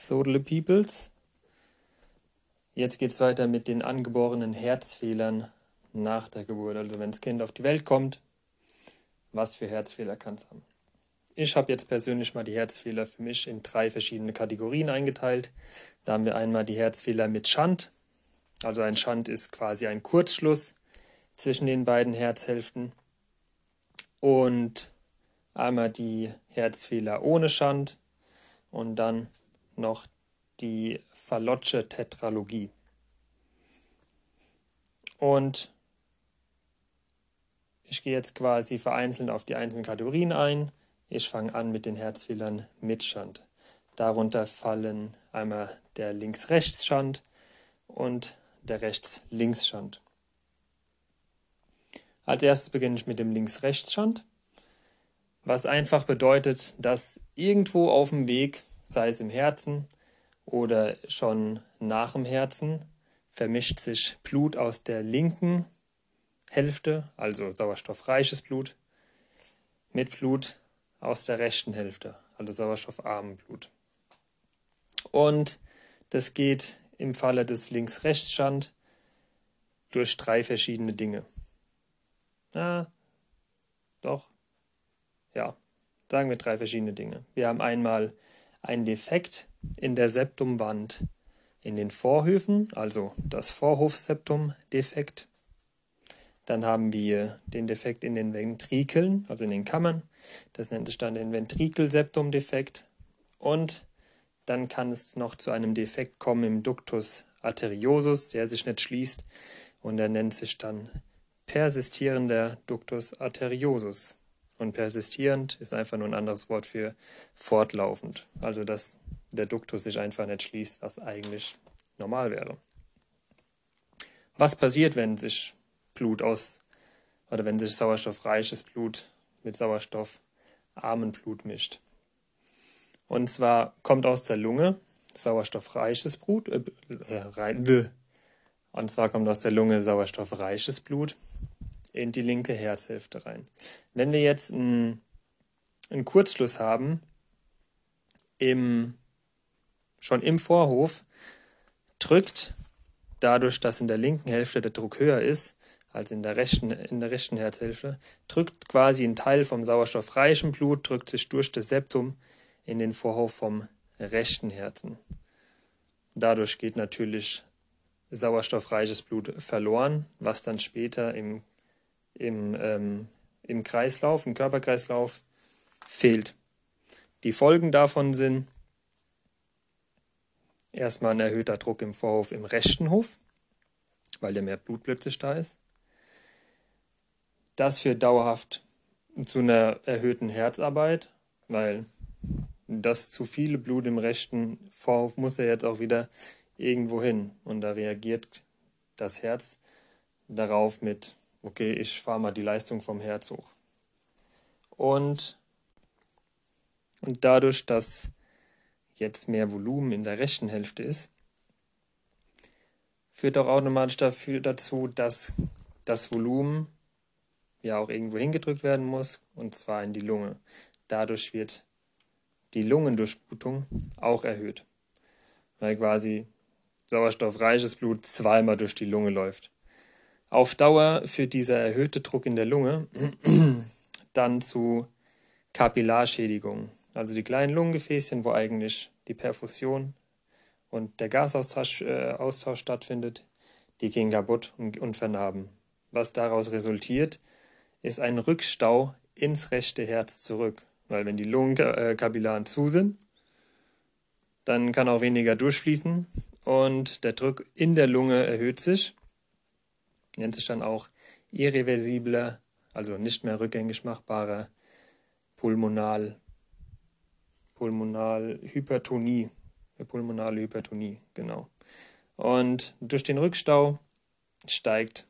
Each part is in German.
Sodele Peoples. Jetzt geht es weiter mit den angeborenen Herzfehlern nach der Geburt. Also wenn das Kind auf die Welt kommt, was für Herzfehler kann es haben? Ich habe jetzt persönlich mal die Herzfehler für mich in drei verschiedene Kategorien eingeteilt. Da haben wir einmal die Herzfehler mit Schand. Also ein Schand ist quasi ein Kurzschluss zwischen den beiden Herzhälften. Und einmal die Herzfehler ohne Schand und dann noch die Fallotche Tetralogie. Und ich gehe jetzt quasi vereinzelt auf die einzelnen Kategorien ein. Ich fange an mit den Herzfehlern mit Schand. Darunter fallen einmal der Links-Rechts-Schand und der Rechts-Links-Schand. Als erstes beginne ich mit dem Links-Rechts-Schand, was einfach bedeutet, dass irgendwo auf dem Weg, sei es im Herzen oder schon nach dem Herzen, vermischt sich Blut aus der linken Hälfte, also sauerstoffreiches Blut, mit Blut aus der rechten Hälfte, also sauerstoffarmen Blut. Und das geht im Falle des Links-Rechts-Schand durch drei verschiedene Dinge. Ah, doch. Ja, sagen wir drei verschiedene Dinge. Wir haben einmal einen Defekt in der Septumwand in den Vorhöfen, also das Vorhofseptum-Defekt. Dann haben wir den Defekt in den Ventrikeln, also in den Kammern. Das nennt sich dann den Ventrikelseptum-Defekt. Und dann kann es noch zu einem Defekt kommen im Ductus arteriosus, der sich nicht schließt. Und der nennt sich dann persistierender Ductus arteriosus. Und persistierend ist einfach nur ein anderes Wort für fortlaufend. Also dass der Duktus sich einfach nicht schließt, was eigentlich normal wäre. Was passiert, wenn sich Blut aus oder wenn sich sauerstoffreiches Blut mit sauerstoffarmen Blut mischt? Und zwar kommt aus der Lunge sauerstoffreiches Blut, äh, äh, und zwar kommt aus der Lunge sauerstoffreiches Blut in die linke Herzhälfte rein. Wenn wir jetzt einen, einen Kurzschluss haben, im, schon im Vorhof, drückt dadurch, dass in der linken Hälfte der Druck höher ist als in der rechten, in der rechten Herzhälfte, drückt quasi ein Teil vom sauerstoffreichen Blut, drückt sich durch das Septum in den Vorhof vom rechten Herzen. Dadurch geht natürlich sauerstoffreiches Blut verloren, was dann später im im, ähm, im Kreislauf, im Körperkreislauf fehlt. Die Folgen davon sind erstmal ein erhöhter Druck im Vorhof im rechten Hof, weil ja mehr Blut plötzlich da ist. Das führt dauerhaft zu einer erhöhten Herzarbeit, weil das zu viele Blut im rechten Vorhof muss ja jetzt auch wieder irgendwo hin. Und da reagiert das Herz darauf mit okay, ich fahre mal die Leistung vom Herz hoch. Und, und dadurch, dass jetzt mehr Volumen in der rechten Hälfte ist, führt auch automatisch dafür, dazu, dass das Volumen ja auch irgendwo hingedrückt werden muss, und zwar in die Lunge. Dadurch wird die Lungendurchblutung auch erhöht, weil quasi sauerstoffreiches Blut zweimal durch die Lunge läuft. Auf Dauer führt dieser erhöhte Druck in der Lunge dann zu Kapillarschädigungen. Also die kleinen Lungengefäßchen, wo eigentlich die Perfusion und der Gasaustausch äh, Austausch stattfindet, die gehen kaputt und, und vernarben. Was daraus resultiert, ist ein Rückstau ins rechte Herz zurück. Weil wenn die Lungenkapillaren zu sind, dann kann auch weniger durchfließen und der Druck in der Lunge erhöht sich nennt sich dann auch irreversible, also nicht mehr rückgängig machbare Pulmonal, Pulmonalhypertonie, pulmonale Hypertonie, genau. Und durch den Rückstau steigt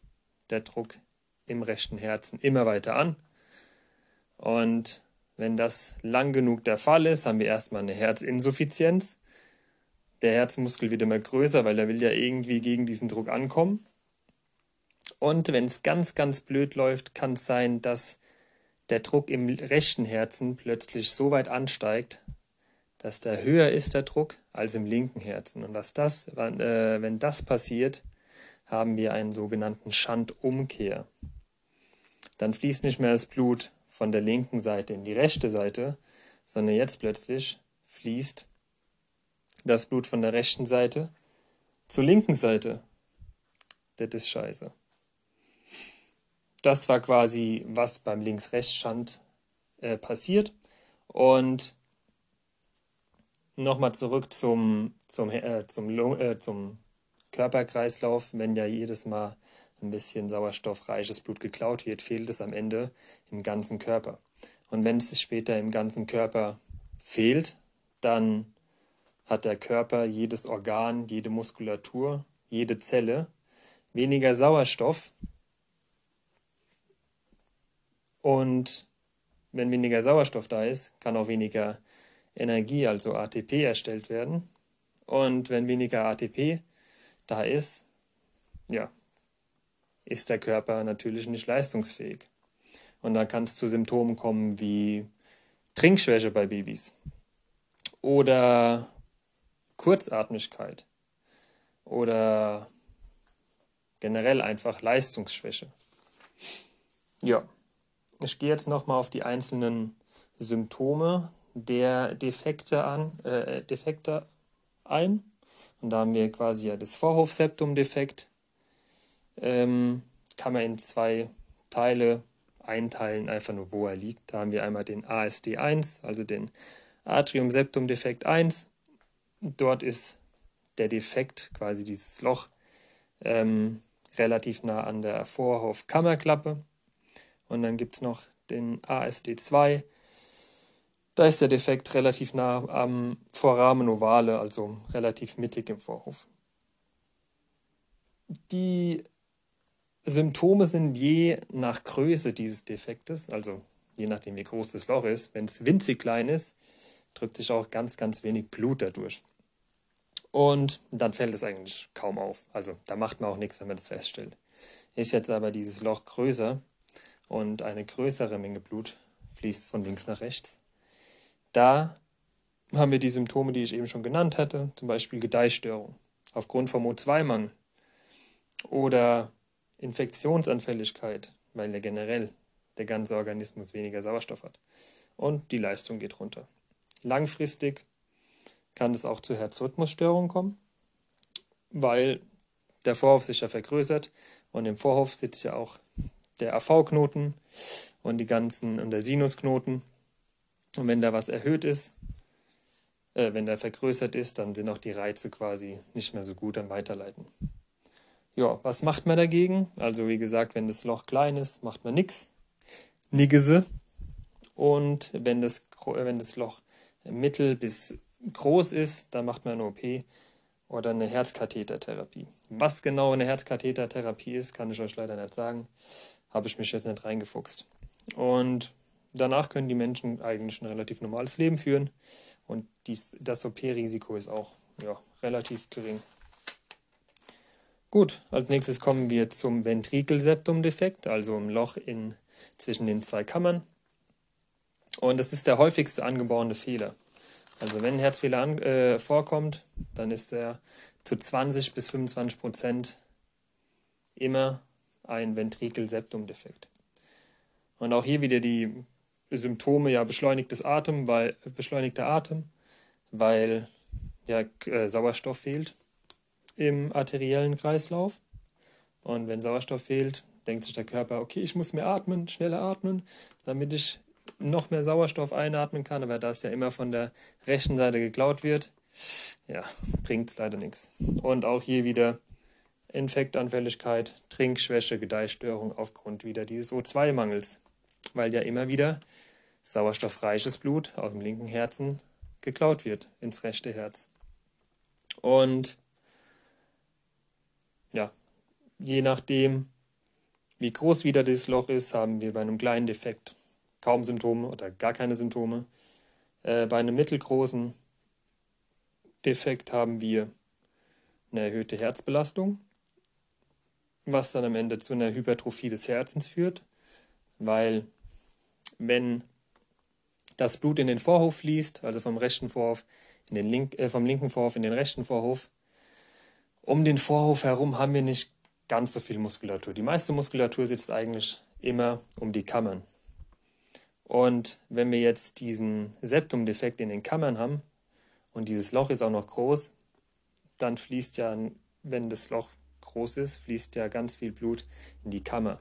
der Druck im rechten Herzen immer weiter an. Und wenn das lang genug der Fall ist, haben wir erstmal eine Herzinsuffizienz. Der Herzmuskel wird immer größer, weil er will ja irgendwie gegen diesen Druck ankommen. Und wenn es ganz, ganz blöd läuft, kann es sein, dass der Druck im rechten Herzen plötzlich so weit ansteigt, dass da höher ist der Druck als im linken Herzen. Und was das, äh, wenn das passiert, haben wir einen sogenannten Schandumkehr. Dann fließt nicht mehr das Blut von der linken Seite in die rechte Seite, sondern jetzt plötzlich fließt das Blut von der rechten Seite zur linken Seite. Das ist scheiße. Das war quasi, was beim Links-Rechts-Schand äh, passiert. Und nochmal zurück zum, zum, äh, zum, äh, zum Körperkreislauf. Wenn ja jedes Mal ein bisschen sauerstoffreiches Blut geklaut wird, fehlt es am Ende im ganzen Körper. Und wenn es später im ganzen Körper fehlt, dann hat der Körper, jedes Organ, jede Muskulatur, jede Zelle weniger Sauerstoff. Und wenn weniger Sauerstoff da ist, kann auch weniger Energie, also ATP, erstellt werden. Und wenn weniger ATP da ist, ja, ist der Körper natürlich nicht leistungsfähig. Und dann kann es zu Symptomen kommen wie Trinkschwäche bei Babys oder Kurzatmigkeit oder generell einfach Leistungsschwäche. Ja, ich gehe jetzt nochmal auf die einzelnen Symptome der Defekte, an, äh, Defekte ein. Und da haben wir quasi ja das Vorhofseptum-Defekt. Ähm, kann man in zwei Teile einteilen, einfach nur wo er liegt. Da haben wir einmal den ASD1, also den Atrium-Septum-Defekt 1. Dort ist der Defekt, quasi dieses Loch, ähm, relativ nah an der Vorhofkammerklappe. Und dann gibt es noch den ASD2. Da ist der Defekt relativ nah am Vorrahmen ovale, also relativ mittig im Vorhof. Die Symptome sind je nach Größe dieses Defektes, also je nachdem wie groß das Loch ist. Wenn es winzig klein ist, drückt sich auch ganz, ganz wenig Blut dadurch. Und dann fällt es eigentlich kaum auf. Also da macht man auch nichts, wenn man das feststellt. Ist jetzt aber dieses Loch größer und eine größere Menge Blut fließt von links nach rechts, da haben wir die Symptome, die ich eben schon genannt hatte, zum Beispiel Gedeihstörung. Aufgrund vom O2-Mangel oder Infektionsanfälligkeit, weil ja generell der ganze Organismus weniger Sauerstoff hat. Und die Leistung geht runter. Langfristig kann es auch zu Herzrhythmusstörungen kommen, weil der Vorhof sich ja vergrößert und im Vorhof sitzt ja auch der AV-Knoten und die ganzen und der Sinusknoten. Und wenn da was erhöht ist, äh, wenn der vergrößert ist, dann sind auch die Reize quasi nicht mehr so gut am Weiterleiten. Ja, was macht man dagegen? Also wie gesagt, wenn das Loch klein ist, macht man nichts. Niggese. Und wenn das, wenn das Loch mittel bis groß ist, dann macht man eine OP oder eine Herzkathetertherapie. Was genau eine Herzkathetertherapie ist, kann ich euch leider nicht sagen. Habe ich mich jetzt nicht reingefuchst. Und danach können die Menschen eigentlich ein relativ normales Leben führen und dies, das OP-Risiko ist auch ja, relativ gering. Gut, als nächstes kommen wir zum Ventrikelseptumdefekt, also ein Loch in, zwischen den zwei Kammern. Und das ist der häufigste angeborene Fehler. Also wenn ein Herzfehler an, äh, vorkommt, dann ist er zu 20 bis 25 Prozent immer ein Ventrikelseptumdefekt. Und auch hier wieder die Symptome, ja, beschleunigtes Atem, weil, beschleunigter Atem, weil ja, äh, Sauerstoff fehlt im arteriellen Kreislauf. Und wenn Sauerstoff fehlt, denkt sich der Körper, okay, ich muss mehr atmen, schneller atmen, damit ich noch mehr Sauerstoff einatmen kann, aber da es ja immer von der rechten Seite geklaut wird, ja, bringt es leider nichts. Und auch hier wieder Infektanfälligkeit, Trinkschwäche, Gedeihstörung aufgrund wieder dieses O2-Mangels, weil ja immer wieder sauerstoffreiches Blut aus dem linken Herzen geklaut wird ins rechte Herz. Und ja, je nachdem, wie groß wieder dieses Loch ist, haben wir bei einem kleinen Defekt kaum Symptome oder gar keine Symptome. Äh, bei einem mittelgroßen Defekt haben wir eine erhöhte Herzbelastung, was dann am Ende zu einer Hypertrophie des Herzens führt, weil wenn das Blut in den Vorhof fließt, also vom rechten Vorhof in den link, äh, vom linken Vorhof in den rechten Vorhof. Um den Vorhof herum haben wir nicht ganz so viel Muskulatur. Die meiste Muskulatur sitzt eigentlich immer um die Kammern. Und wenn wir jetzt diesen Septumdefekt in den Kammern haben und dieses Loch ist auch noch groß, dann fließt ja, wenn das Loch groß ist, fließt ja ganz viel Blut in die Kammer.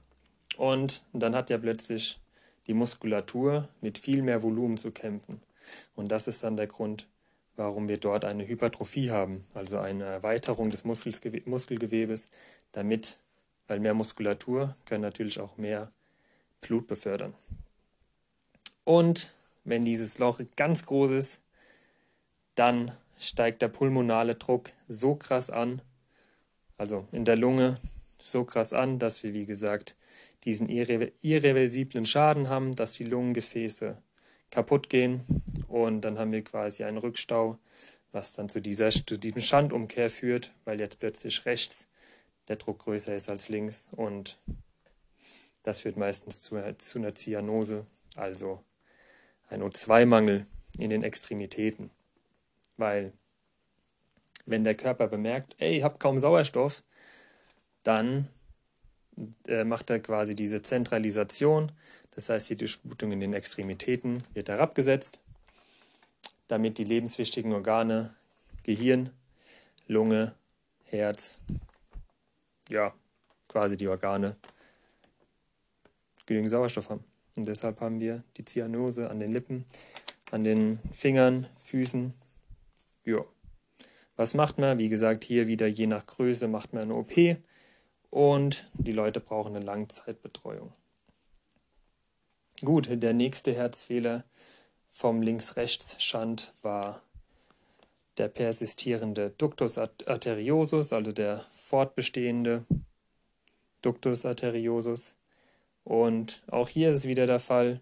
Und dann hat ja plötzlich die Muskulatur mit viel mehr Volumen zu kämpfen. Und das ist dann der Grund, warum wir dort eine Hypertrophie haben, also eine Erweiterung des Muskelgewebes, damit, weil mehr Muskulatur können natürlich auch mehr Blut befördern. Und wenn dieses Loch ganz groß ist, dann steigt der pulmonale Druck so krass an, also in der Lunge so krass an, dass wir, wie gesagt, diesen irre irreversiblen Schaden haben, dass die Lungengefäße kaputt gehen und dann haben wir quasi einen Rückstau, was dann zu, dieser, zu diesem Schandumkehr führt, weil jetzt plötzlich rechts der Druck größer ist als links und das führt meistens zu, zu einer Zyanose, also ein O2-Mangel in den Extremitäten. Weil wenn der Körper bemerkt, ey, ich habe kaum Sauerstoff, dann äh, macht er quasi diese Zentralisation. Das heißt, die Durchblutung in den Extremitäten wird herabgesetzt, damit die lebenswichtigen Organe Gehirn, Lunge, Herz, ja, quasi die Organe genügend Sauerstoff haben. Und deshalb haben wir die Zyanose an den Lippen, an den Fingern, Füßen. Ja. Was macht man? Wie gesagt, hier wieder je nach Größe macht man eine OP und die Leute brauchen eine Langzeitbetreuung. Gut, der nächste Herzfehler vom Links-Rechts-Schand war der persistierende Ductus arteriosus, also der fortbestehende Ductus arteriosus. Und auch hier ist wieder der Fall,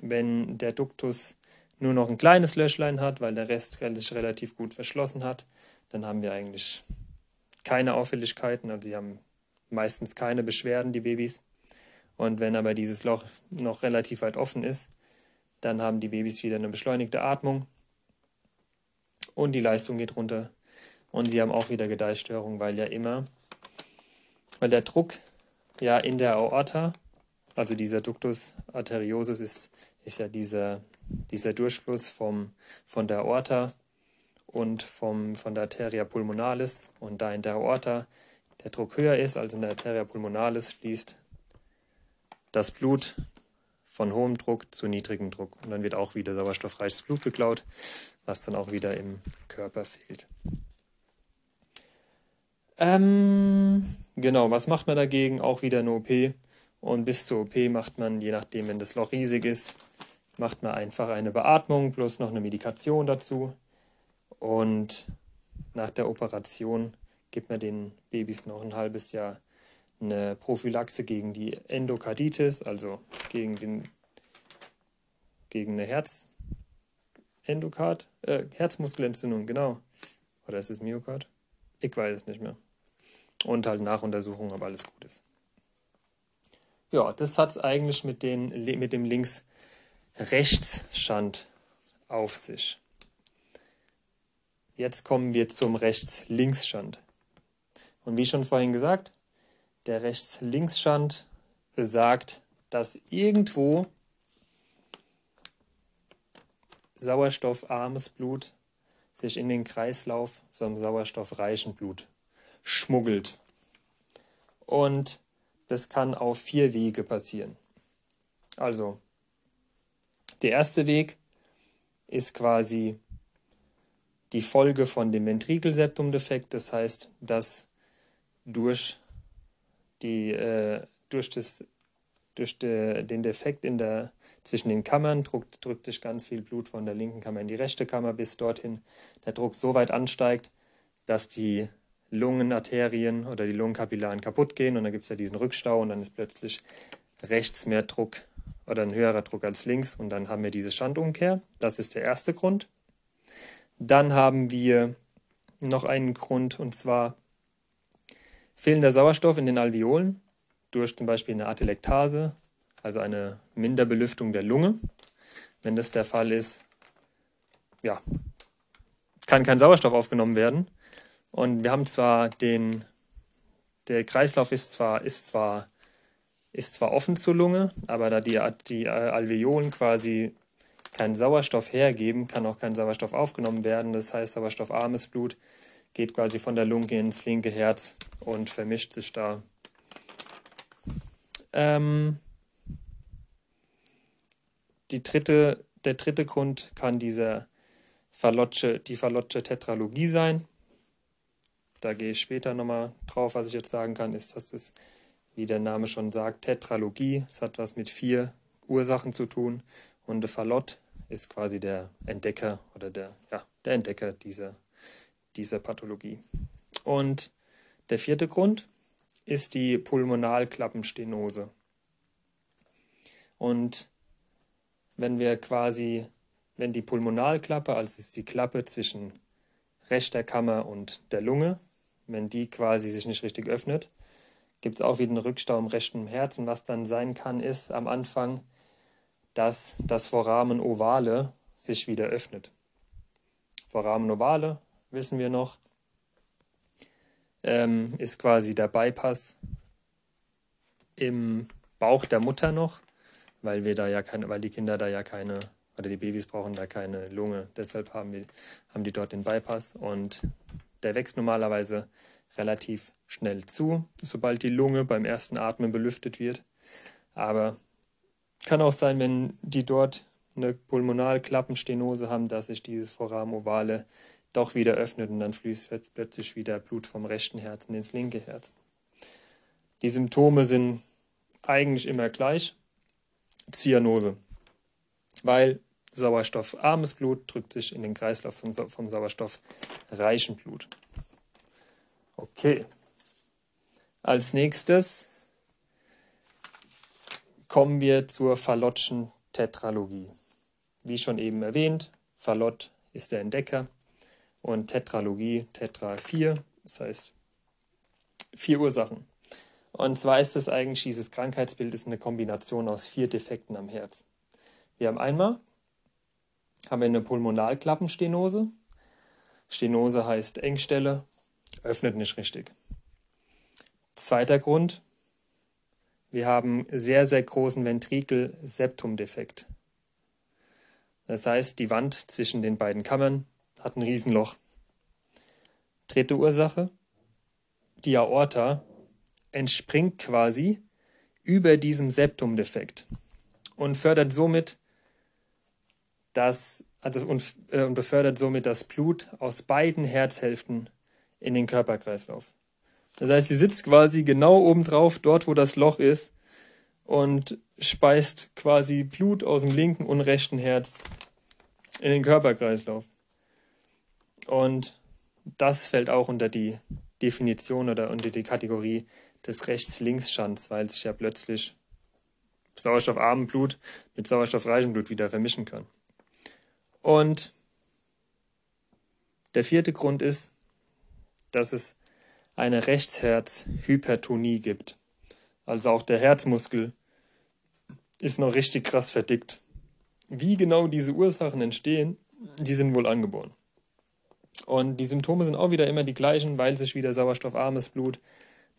wenn der Duktus nur noch ein kleines Löchlein hat, weil der Rest sich relativ gut verschlossen hat, dann haben wir eigentlich keine Auffälligkeiten, also sie haben meistens keine Beschwerden, die Babys. Und wenn aber dieses Loch noch relativ weit offen ist, dann haben die Babys wieder eine beschleunigte Atmung und die Leistung geht runter. Und sie haben auch wieder Gedeihstörungen, weil ja immer, weil der Druck ja in der Aorta also dieser Ductus arteriosus ist, ist ja dieser, dieser Durchfluss vom, von der Aorta und vom, von der Arteria pulmonalis. Und da in der Aorta der Druck höher ist als in der Arteria pulmonalis, fließt das Blut von hohem Druck zu niedrigem Druck. Und dann wird auch wieder sauerstoffreiches Blut geklaut, was dann auch wieder im Körper fehlt. Ähm, genau, was macht man dagegen? Auch wieder eine OP. Und bis zur OP macht man, je nachdem, wenn das Loch riesig ist, macht man einfach eine Beatmung plus noch eine Medikation dazu. Und nach der Operation gibt man den Babys noch ein halbes Jahr eine Prophylaxe gegen die Endokarditis, also gegen, den, gegen eine Herzendokard, äh, Herzmuskelentzündung, genau. Oder ist es Myokard? Ich weiß es nicht mehr. Und halt Nachuntersuchung, ob alles gut ist. Ja, das hat es eigentlich mit, den, mit dem Links-Rechts-Schand auf sich. Jetzt kommen wir zum Rechts-Links-Schand. Und wie schon vorhin gesagt, der Rechts-Links-Schand besagt, dass irgendwo sauerstoffarmes Blut sich in den Kreislauf vom sauerstoffreichen Blut schmuggelt. Und das kann auf vier Wege passieren. Also, der erste Weg ist quasi die Folge von dem Ventrikelseptumdefekt, das heißt, dass durch, die, äh, durch, das, durch de, den Defekt in der, zwischen den Kammern drückt, drückt sich ganz viel Blut von der linken Kammer in die rechte Kammer bis dorthin der Druck so weit ansteigt, dass die Lungenarterien oder die Lungenkapillaren kaputt gehen. Und dann gibt es ja diesen Rückstau und dann ist plötzlich rechts mehr Druck oder ein höherer Druck als links und dann haben wir diese Schandumkehr. Das ist der erste Grund. Dann haben wir noch einen Grund und zwar fehlender Sauerstoff in den Alveolen durch zum Beispiel eine Atelektase, also eine Minderbelüftung der Lunge. Wenn das der Fall ist, ja, kann kein Sauerstoff aufgenommen werden. Und wir haben zwar den, der Kreislauf ist zwar, ist zwar, ist zwar offen zur Lunge, aber da die, die Alveolen quasi keinen Sauerstoff hergeben, kann auch kein Sauerstoff aufgenommen werden. Das heißt, sauerstoffarmes Blut geht quasi von der Lunge ins linke Herz und vermischt sich da. Ähm, die dritte, der dritte Grund kann dieser Fallotche, die Fallotche Tetralogie sein. Da gehe ich später nochmal drauf. Was ich jetzt sagen kann, ist, dass das, wie der Name schon sagt, Tetralogie. Es hat was mit vier Ursachen zu tun. Und der Fallot ist quasi der Entdecker oder der, ja, der Entdecker dieser, dieser Pathologie. Und der vierte Grund ist die Pulmonalklappenstenose. Und wenn wir quasi, wenn die Pulmonalklappe, also ist die Klappe zwischen rechter Kammer und der Lunge, wenn die quasi sich nicht richtig öffnet, gibt es auch wieder einen Rückstau im rechten Herzen. Was dann sein kann, ist am Anfang, dass das Foramen ovale sich wieder öffnet. Foramen ovale, wissen wir noch, ähm, ist quasi der Bypass im Bauch der Mutter noch weil wir da ja keine, weil die Kinder da ja keine, oder die Babys brauchen da keine Lunge. Deshalb haben, wir, haben die dort den Bypass und der wächst normalerweise relativ schnell zu, sobald die Lunge beim ersten Atmen belüftet wird. Aber kann auch sein, wenn die dort eine Pulmonalklappenstenose haben, dass sich dieses Foramen ovale doch wieder öffnet und dann fließt plötzlich wieder Blut vom rechten Herzen ins linke Herz. Die Symptome sind eigentlich immer gleich. Zyanose, weil sauerstoffarmes Blut drückt sich in den Kreislauf vom, vom sauerstoffreichen Blut. Okay. Als nächstes kommen wir zur Fallotschen Tetralogie. Wie schon eben erwähnt, Fallot ist der Entdecker und Tetralogie, Tetra 4, das heißt vier Ursachen. Und zwar ist es eigentlich, dieses Krankheitsbild ist eine Kombination aus vier Defekten am Herz. Wir haben einmal haben wir eine Pulmonalklappenstenose. Stenose heißt Engstelle, öffnet nicht richtig. Zweiter Grund, wir haben sehr, sehr großen Ventrikel-Septumdefekt. Das heißt, die Wand zwischen den beiden Kammern hat ein Riesenloch. Dritte Ursache, die Aorta entspringt quasi über diesem Septumdefekt und fördert somit das, also und, äh, und befördert somit das Blut aus beiden Herzhälften in den Körperkreislauf. Das heißt, sie sitzt quasi genau oben drauf, dort wo das Loch ist, und speist quasi Blut aus dem linken und rechten Herz in den Körperkreislauf. Und das fällt auch unter die Definition oder unter die Kategorie des Rechts-Links-Schands, weil sich ja plötzlich sauerstoffarmen Blut mit sauerstoffreichem Blut wieder vermischen kann. Und der vierte Grund ist, dass es eine Rechtsherzhypertonie gibt. Also auch der Herzmuskel ist noch richtig krass verdickt. Wie genau diese Ursachen entstehen, die sind wohl angeboren. Und die Symptome sind auch wieder immer die gleichen, weil sich wieder sauerstoffarmes Blut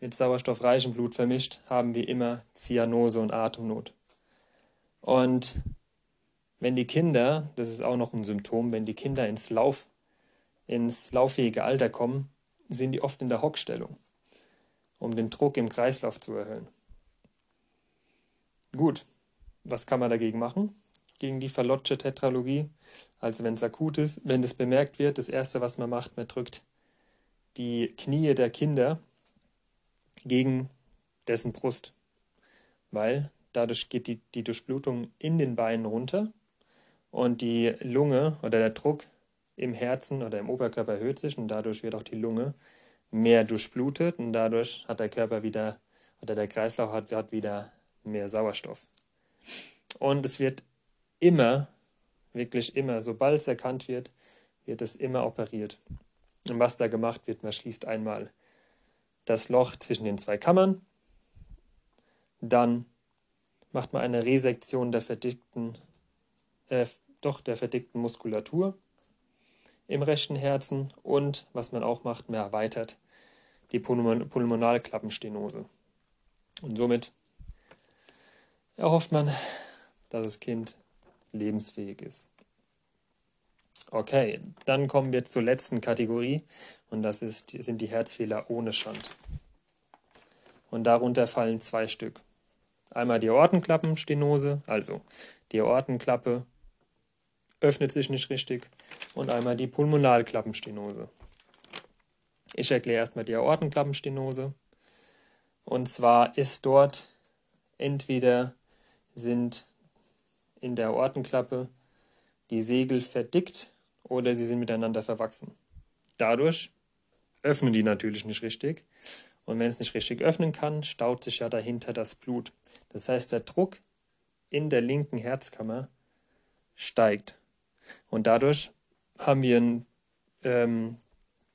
mit sauerstoffreichem Blut vermischt, haben wir immer Zyanose und Atemnot. Und wenn die Kinder, das ist auch noch ein Symptom, wenn die Kinder ins Lauf, ins lauffähige Alter kommen, sind die oft in der Hockstellung, um den Druck im Kreislauf zu erhöhen. Gut, was kann man dagegen machen? Gegen die Verlotsche Tetralogie. Also wenn es akut ist, wenn es bemerkt wird, das Erste, was man macht, man drückt die Knie der Kinder gegen dessen Brust, weil dadurch geht die, die Durchblutung in den Beinen runter und die Lunge oder der Druck im Herzen oder im Oberkörper erhöht sich und dadurch wird auch die Lunge mehr durchblutet und dadurch hat der Körper wieder oder der Kreislauf hat, hat wieder mehr Sauerstoff. Und es wird immer, wirklich immer, sobald es erkannt wird, wird es immer operiert. Und was da gemacht wird, man schließt einmal das Loch zwischen den zwei Kammern. Dann macht man eine Resektion der verdickten äh, doch der verdickten Muskulatur im rechten Herzen und was man auch macht, man erweitert die Pulmonalklappenstenose. Und somit erhofft man, dass das Kind lebensfähig ist. Okay, dann kommen wir zur letzten Kategorie und das ist, sind die Herzfehler ohne Schand. Und darunter fallen zwei Stück. Einmal die Aortenklappenstenose, also die Aortenklappe öffnet sich nicht richtig und einmal die Pulmonalklappenstenose. Ich erkläre erstmal die Aortenklappenstenose. Und zwar ist dort entweder sind in der Aortenklappe die Segel verdickt oder sie sind miteinander verwachsen. Dadurch öffnen die natürlich nicht richtig. Und wenn es nicht richtig öffnen kann, staut sich ja dahinter das Blut. Das heißt, der Druck in der linken Herzkammer steigt. Und dadurch haben wir einen, ähm,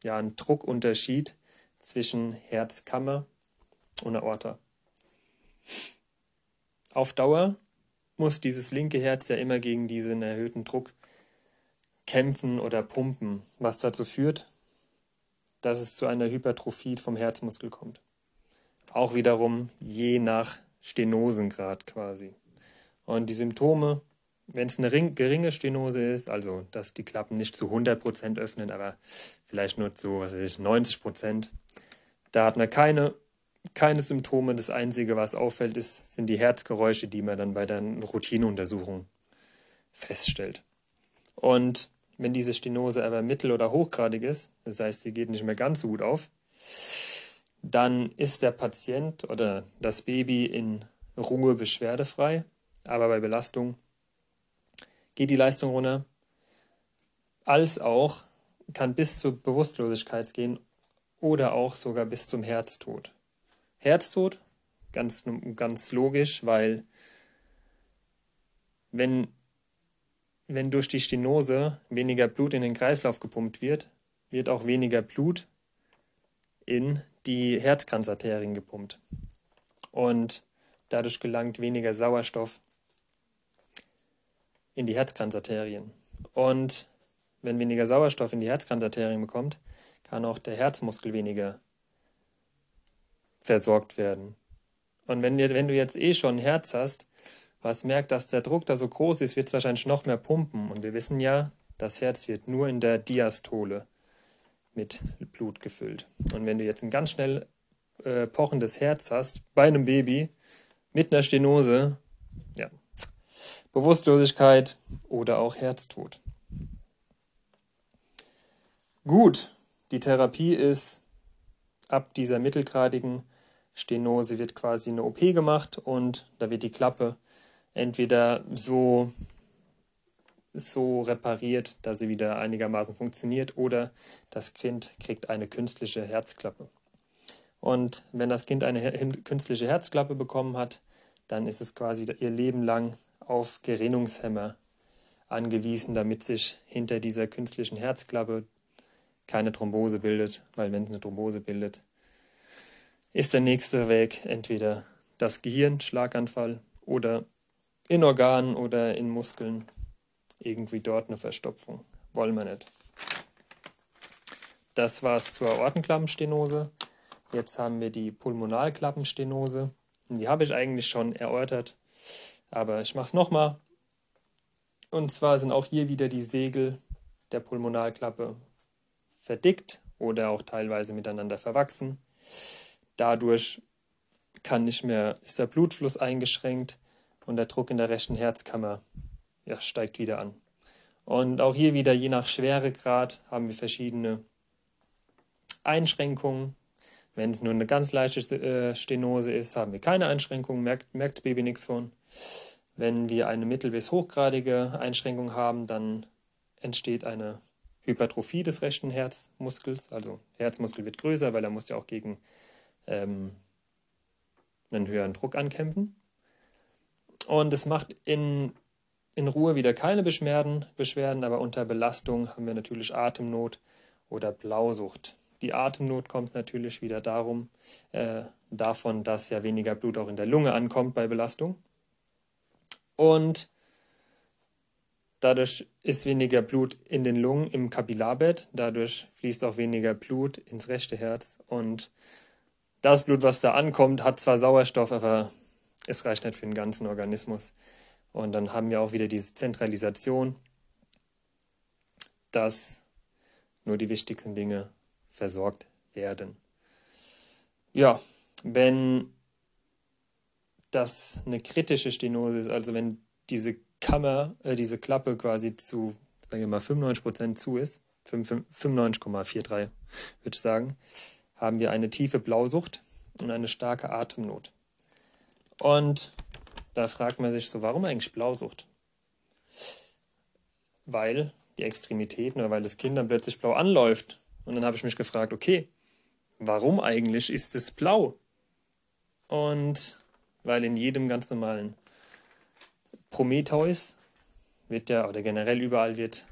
ja, einen Druckunterschied zwischen Herzkammer und Aorta. Auf Dauer muss dieses linke Herz ja immer gegen diesen erhöhten Druck kämpfen oder pumpen, was dazu führt, dass es zu einer Hypertrophie vom Herzmuskel kommt. Auch wiederum je nach Stenosengrad quasi. Und die Symptome, wenn es eine geringe Stenose ist, also dass die Klappen nicht zu 100% öffnen, aber vielleicht nur zu was weiß ich, 90%, da hat man keine keine Symptome. Das Einzige, was auffällt, ist, sind die Herzgeräusche, die man dann bei der Routineuntersuchung feststellt. Und wenn diese Stenose aber mittel- oder hochgradig ist, das heißt, sie geht nicht mehr ganz so gut auf, dann ist der Patient oder das Baby in Ruhe beschwerdefrei, aber bei Belastung geht die Leistung runter, als auch kann bis zur Bewusstlosigkeit gehen oder auch sogar bis zum Herztod. Herztod, ganz, ganz logisch, weil wenn, wenn durch die Stenose weniger Blut in den Kreislauf gepumpt wird, wird auch weniger Blut in die Herzkranzarterien gepumpt. Und dadurch gelangt weniger Sauerstoff in die Herzkranzarterien. Und wenn weniger Sauerstoff in die Herzkranzarterien bekommt, kann auch der Herzmuskel weniger versorgt werden. Und wenn, wenn du jetzt eh schon ein Herz hast, was merkt, dass der Druck da so groß ist, wird es wahrscheinlich noch mehr pumpen. Und wir wissen ja, das Herz wird nur in der Diastole mit Blut gefüllt. Und wenn du jetzt ein ganz schnell äh, pochendes Herz hast, bei einem Baby, mit einer Stenose, ja, Bewusstlosigkeit oder auch Herztod. Gut, die Therapie ist ab dieser mittelgradigen Stenose wird quasi eine OP gemacht und da wird die Klappe entweder so, so repariert, dass sie wieder einigermaßen funktioniert oder das Kind kriegt eine künstliche Herzklappe. Und wenn das Kind eine künstliche Herzklappe bekommen hat, dann ist es quasi ihr Leben lang auf Gerinnungshemmer angewiesen, damit sich hinter dieser künstlichen Herzklappe keine Thrombose bildet, weil wenn es eine Thrombose bildet, ist der nächste Weg entweder das Gehirn, Schlaganfall oder in Organen oder in Muskeln irgendwie dort eine Verstopfung. Wollen wir nicht. Das war's zur Aortenklappenstenose. Jetzt haben wir die Pulmonalklappenstenose. Die habe ich eigentlich schon erörtert, aber ich mache es nochmal. Und zwar sind auch hier wieder die Segel der Pulmonalklappe verdickt oder auch teilweise miteinander verwachsen. Dadurch kann nicht mehr, ist der Blutfluss eingeschränkt und der Druck in der rechten Herzkammer ja, steigt wieder an. Und auch hier wieder, je nach Schweregrad, haben wir verschiedene Einschränkungen. Wenn es nur eine ganz leichte äh, Stenose ist, haben wir keine Einschränkungen, merkt, merkt Baby nichts von. Wenn wir eine mittel- bis hochgradige Einschränkung haben, dann entsteht eine Hypertrophie des rechten Herzmuskels. Also Herzmuskel wird größer, weil er muss ja auch gegen ähm, einen höheren Druck ankämpfen. Und es macht in, in Ruhe wieder keine Beschwerden, Beschwerden, aber unter Belastung haben wir natürlich Atemnot oder Blausucht. Die Atemnot kommt natürlich wieder darum, äh, davon, dass ja weniger Blut auch in der Lunge ankommt bei Belastung. Und Dadurch ist weniger Blut in den Lungen im Kapillarbett. Dadurch fließt auch weniger Blut ins rechte Herz. Und das Blut, was da ankommt, hat zwar Sauerstoff, aber es reicht nicht für den ganzen Organismus. Und dann haben wir auch wieder diese Zentralisation, dass nur die wichtigsten Dinge versorgt werden. Ja, wenn das eine kritische Stenose ist, also wenn diese Kammer, äh, diese Klappe quasi zu, sagen wir mal, 95% zu ist, 95,43 würde ich sagen, haben wir eine tiefe Blausucht und eine starke Atemnot. Und da fragt man sich so, warum eigentlich Blausucht? Weil die Extremitäten oder weil das Kind dann plötzlich blau anläuft. Und dann habe ich mich gefragt, okay, warum eigentlich ist es blau? Und weil in jedem ganz normalen Prometheus wird ja, oder generell überall wird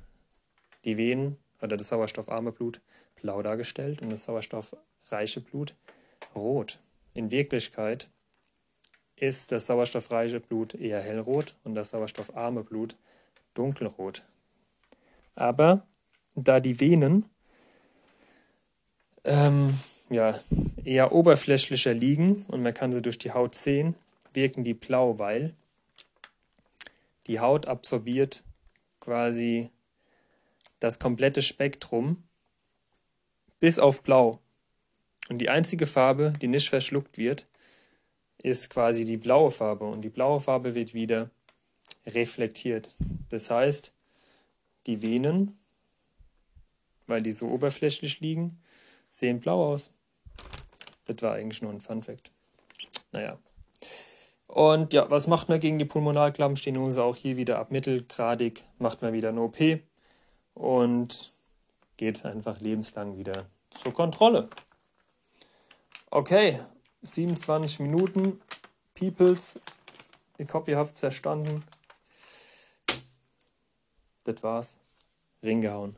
die Venen oder das sauerstoffarme Blut blau dargestellt und das sauerstoffreiche Blut rot. In Wirklichkeit ist das sauerstoffreiche Blut eher hellrot und das sauerstoffarme Blut dunkelrot. Aber da die Venen ähm, ja, eher oberflächlicher liegen und man kann sie durch die Haut sehen, wirken die blau, weil die Haut absorbiert quasi das komplette Spektrum bis auf blau. Und die einzige Farbe, die nicht verschluckt wird, ist quasi die blaue Farbe. Und die blaue Farbe wird wieder reflektiert. Das heißt, die Venen, weil die so oberflächlich liegen, sehen blau aus. Das war eigentlich nur ein Fun Fact. Naja. Und ja, was macht man gegen die Pulmonalklappenstenose? Auch hier wieder ab mittelgradig macht man wieder eine OP und geht einfach lebenslang wieder zur Kontrolle. Okay, 27 Minuten. Peoples, ich hoffe, ihr habt verstanden. Das war's. Ring gehauen.